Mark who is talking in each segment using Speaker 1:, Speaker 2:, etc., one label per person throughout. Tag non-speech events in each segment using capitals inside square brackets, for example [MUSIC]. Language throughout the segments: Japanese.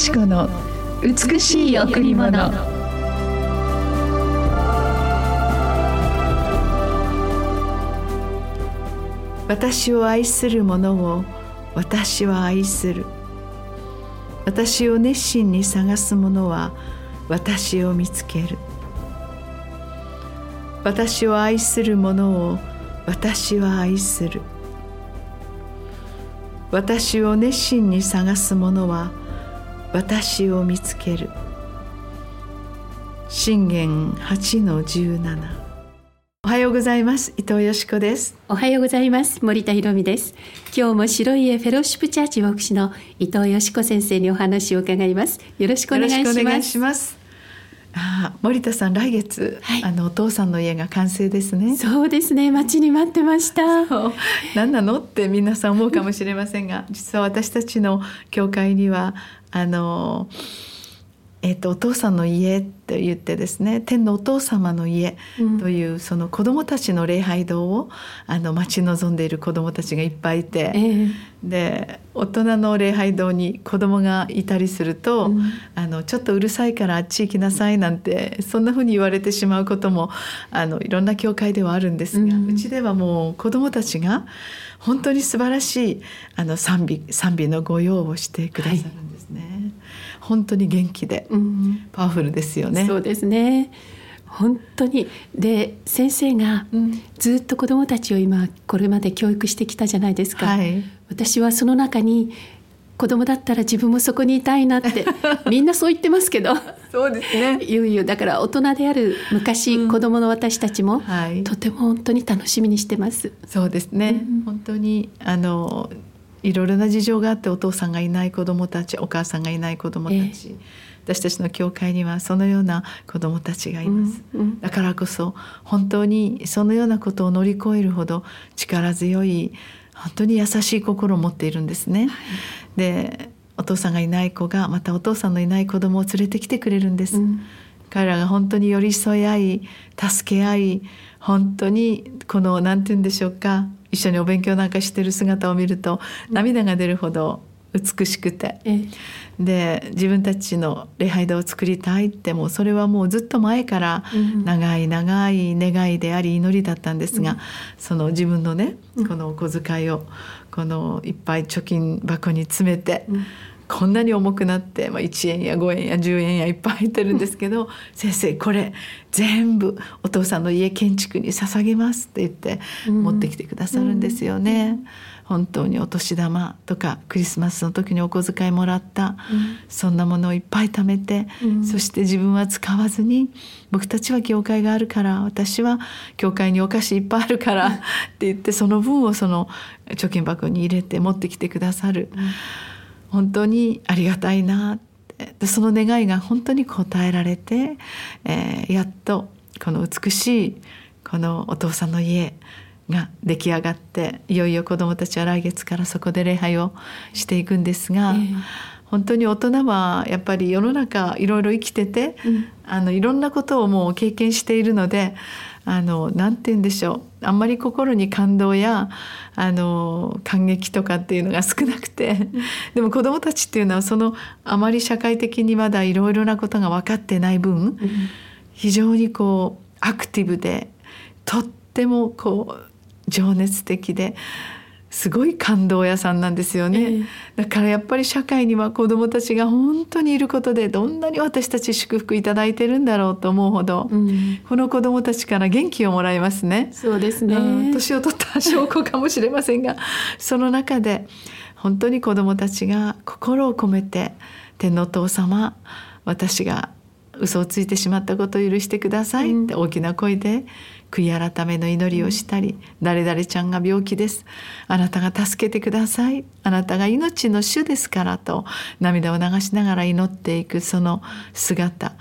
Speaker 1: し子の美しい贈り物。私を愛する者を私は愛する。私を熱心に探す者は私を見つける。私を愛する者を私は愛する。私を熱心に探す者は私を見つける。信玄八の十七。おはようございます。伊藤よしこです。
Speaker 2: おはようございます。森田博美です。今日も白い家フェローシップチャーチ牧師の伊藤よしこ先生にお話を伺います。よろしくお願いします
Speaker 1: あ森田さん来月、はい、あのお父さんの家が完成ですね。
Speaker 2: そうですね。待ちに待ってました。
Speaker 1: 何なのって皆さん思うかもしれませんが実は私たちの教会にはあのえーと、お父さんの家と言ってですね天のお父様の家という、うん、その子どもたちの礼拝堂をあの待ち望んでいる子どもたちがいっぱいいて、えー、で大人の礼拝堂に子どもがいたりすると、うん、あのちょっとうるさいからあっち行きなさいなんてそんなふうに言われてしまうこともあのいろんな教会ではあるんですが、うん、うちではもう子どもたちが本当に素晴らしいあの賛美賛美の御用をしてくださるんですね。はい本当に元気で、パワフルですよね。
Speaker 2: そうですね。本当に。で先生がずっと子どもたちを今これまで教育してきたじゃないですか、はい、私はその中に子供だったら自分もそこにいたいなって [LAUGHS] みんなそう言ってますけど。
Speaker 1: そうですね。
Speaker 2: いよいよだから大人である昔、うん、子供の私たちも、はい、とても本当に楽しみにしてます。
Speaker 1: そうですね、うん、本当にあのいろいろな事情があってお父さんがいない子どもたちお母さんがいない子どもたち、えー、私たちの教会にはそのような子どもたちがいます、うんうん、だからこそ本当にそのようなことを乗り越えるほど力強い本当に優しい心を持っているんですね。はい、でお父さんがいない子がまたお父さんのいない子供を連れてきてくれるんです。うん、彼らが本当に寄り添い合い助け合い本当にこの何て言うんでしょうか一緒にお勉強なんかしてる姿を見ると涙が出るほど美しくて、で自分たちの礼拝堂を作りたいってもうそれはもうずっと前から長い長い願いであり祈りだったんですが、うん、その自分のねこのお小遣いをこのいっぱい貯金箱に詰めて。うんこんなに重くなって、まあ、1円や5円や10円やいっぱい入ってるんですけど「[LAUGHS] 先生これ全部お父さんの家建築に捧げます」って言って持ってきてくださるんですよね。うん。本当にお年玉とかクリスマスの時にお小遣いもらった、うん、そんなものをいっぱい貯めて、うん、そして自分は使わずに僕たちは教会があるから私は教会にお菓子いっぱいあるからって言ってその分をその貯金箱に入れて持ってきてくださる。うん本当にありがたいなって。その願いが本当に応えられて、えー、やっとこの美しいこのお父さんの家が出来上がっていよいよ子どもたちは来月からそこで礼拝をしていくんですが、えー、本当に大人はやっぱり世の中いろいろ生きてて、うん、あのいろんなことをもう経験しているのであのなんて言うんでしょう。あんまり心に感動やあの感激とかっていうのが [LAUGHS] 少なくて。でも子どもたちっていうのはそのあまり社会的にまだいろいろなことが分かってない分非常にこうアクティブでとってもこう情熱的ですごい感動屋さんなんですよね、えー、だからやっぱり社会には子どもたちが本当にいることでどんなに私たち祝福いただいてるんだろうと思うほど、うん、この子どもたちから元気をもらいますね。
Speaker 2: そうですね、
Speaker 1: 年を取った証拠かもしれませんが [LAUGHS] その中で本当に子どもたちが心を込めて天皇父様私が嘘をついてしまったことを許してくださいって大きな声で悔い改めの祈りをしたり、誰々ちゃんが病気です。あなたが助けてください。あなたが命の主ですからと涙を流しながら祈っていくその姿。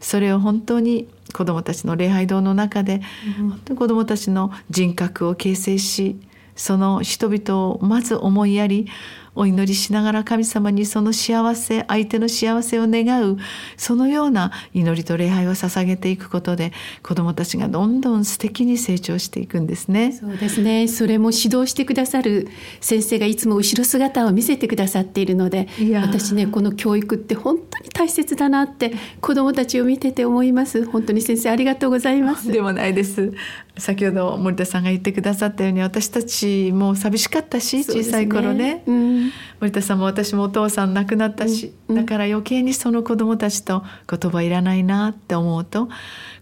Speaker 1: それを本当に子どもたちの礼拝堂の中で、本当に子どもたちの人格を形成しその人々をまず思いやりお祈りしながら神様にその幸せ相手の幸せを願うそのような祈りと礼拝を捧げていくことで子どもたちがどんどん素敵に成長していくんですね。
Speaker 2: そうですね。それも指導してくださる先生がいつも後ろ姿を見せてくださっているので私ねこの教育って本当に大切だなって子どもたちを見てて思います。本当に先生ありがとうございます。
Speaker 1: でもないです。先ほど森田さんが言ってくださったように私たちも寂しかったし、小さい頃ね、うん、森田さんも私もお父さん亡くなったし、うん、だから余計にその子どもたちと言葉いらないなって思うと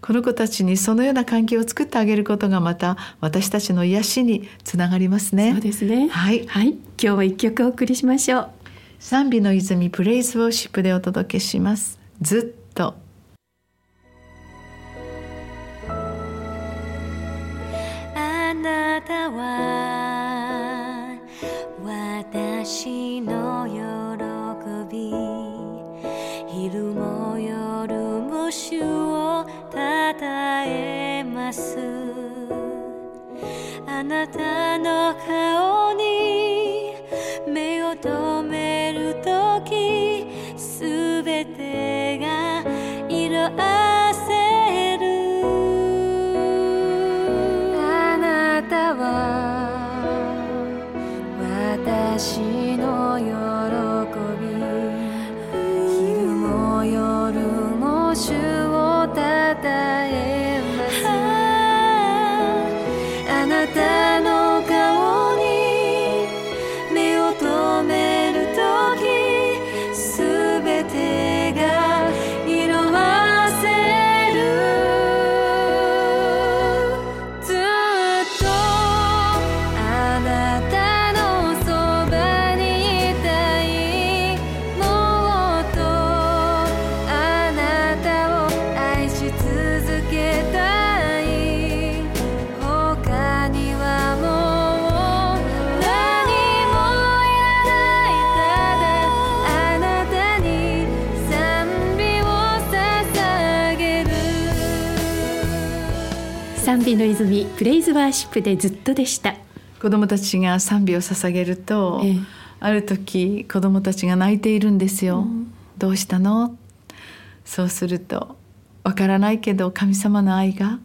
Speaker 1: この子たちにそのような関係を作ってあげることがまた私たちの癒しにつながりますね。
Speaker 2: そうですね
Speaker 1: はい、
Speaker 2: はい、今日は一曲お送りしましょう。
Speaker 1: 賛美の泉プレイズウォーシップでお届けします。ずっと
Speaker 3: なたは私の喜び。昼も夜も主をたたえます。あなたの顔に目を留め
Speaker 2: 賛美の泉プレイズワーシップでずっとでした。
Speaker 1: 子供たちが賛美を捧げると、ええ、ある時子供たちが泣いているんですよ、うん、どうしたの？そうするとわからないけど神様の愛が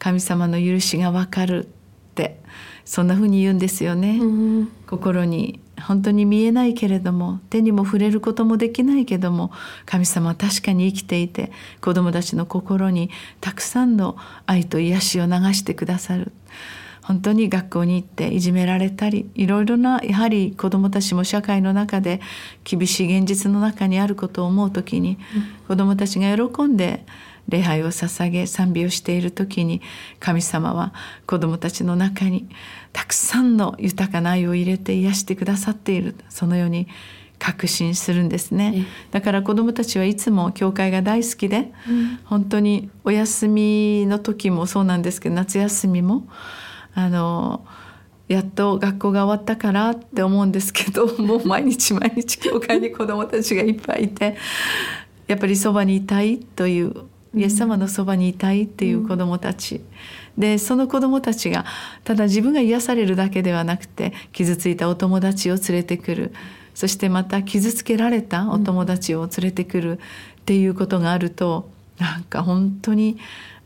Speaker 1: 神様の許しがわかるってそんな風に言うんですよね、うん、心に本当に見えないけれども手にも触れることもできないけども神様は確かに生きていて子どもたちの心にたくさんの愛と癒しを流してくださる。本当に学校に行っていじめられたりいろいろなやはり子どもたちも社会の中で厳しい現実の中にあることを思う時に、子どもたちが喜んで礼拝を捧げ賛美をしている時に神様は子どもたちの中にたくさんの豊かな愛を入れて癒してくださっている。そのように確信するんですね。だから子どもたちはいつも教会が大好きで、うん、本当にお休みの時もそうなんですけど夏休みもあのやっと学校が終わったからって思うんですけど [LAUGHS] もう毎日毎日教会に子どもたちがいっぱいいてやっぱりそばにいたいというイエス様のそばにいたいっていう子どもたち、でその子どもたちがただ自分が癒されるだけではなくて傷ついたお友達を連れてくる。そしてまた傷つけられたお友達を連れてくるっていうことがあるとなんか本当に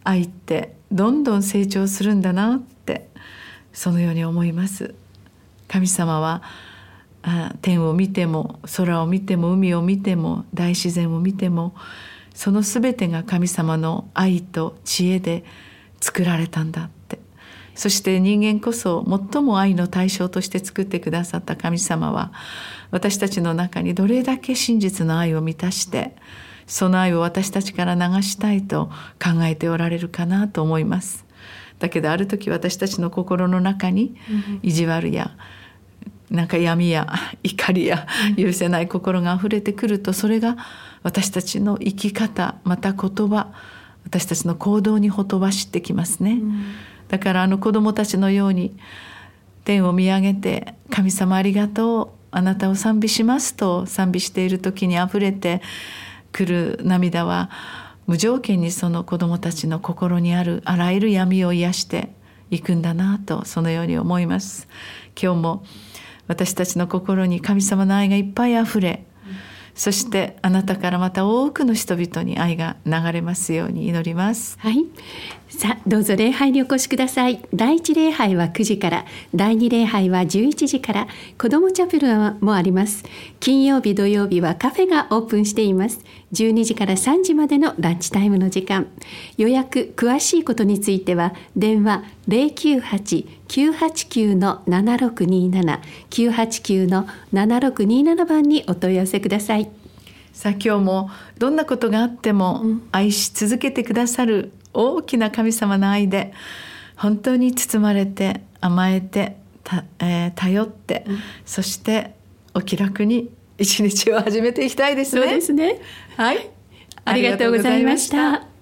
Speaker 1: 愛ってどんどん成長するんだなってそのように思います。神様は天を見ても空を見ても海を見ても大自然を見てもその全てが神様の愛と知恵で作られたんだって。そして人間こそ最も愛の対象として作ってくださった神様は私たちの中にどれだけ真実の愛を満たしてその愛を私たちから流したいと考えておられるかなと思います。だけどある時私たちの心の中に意地悪やなんか闇や怒りや許せない心があふれてくるとそれが私たちの生き方また言葉私たちの行動にほとばしってきますね、うん、だからあの子供たちのように天を見上げて「神様ありがとうあなたを賛美します」と賛美している時にあふれてくる涙は無条件にその子供たちの心にあるあらゆる闇を癒していくんだなとそのように思います。今日も私たちの心に神様の愛がいっぱいあふれそしてあなたからまた多くの人々に愛が流れますように祈ります。
Speaker 2: はい。さあどうぞ礼拝にお越しください。第一礼拝は9時から第二礼拝は11時から子どもチャペルもあります。金曜日土曜日はカフェがオープンしています。12時から3時までのランチタイムの時間。予約詳しいことについては電話098-989の7627 989の7627番にお問い合わせください。
Speaker 1: さあ今日もどんなことがあっても愛し続けてくださる大きな神様の愛で本当に包まれて甘えてた、えー、頼って、うん、そしてお気楽に一日を始めていきたいですね。
Speaker 2: そうですね。はい。ありがとうございました。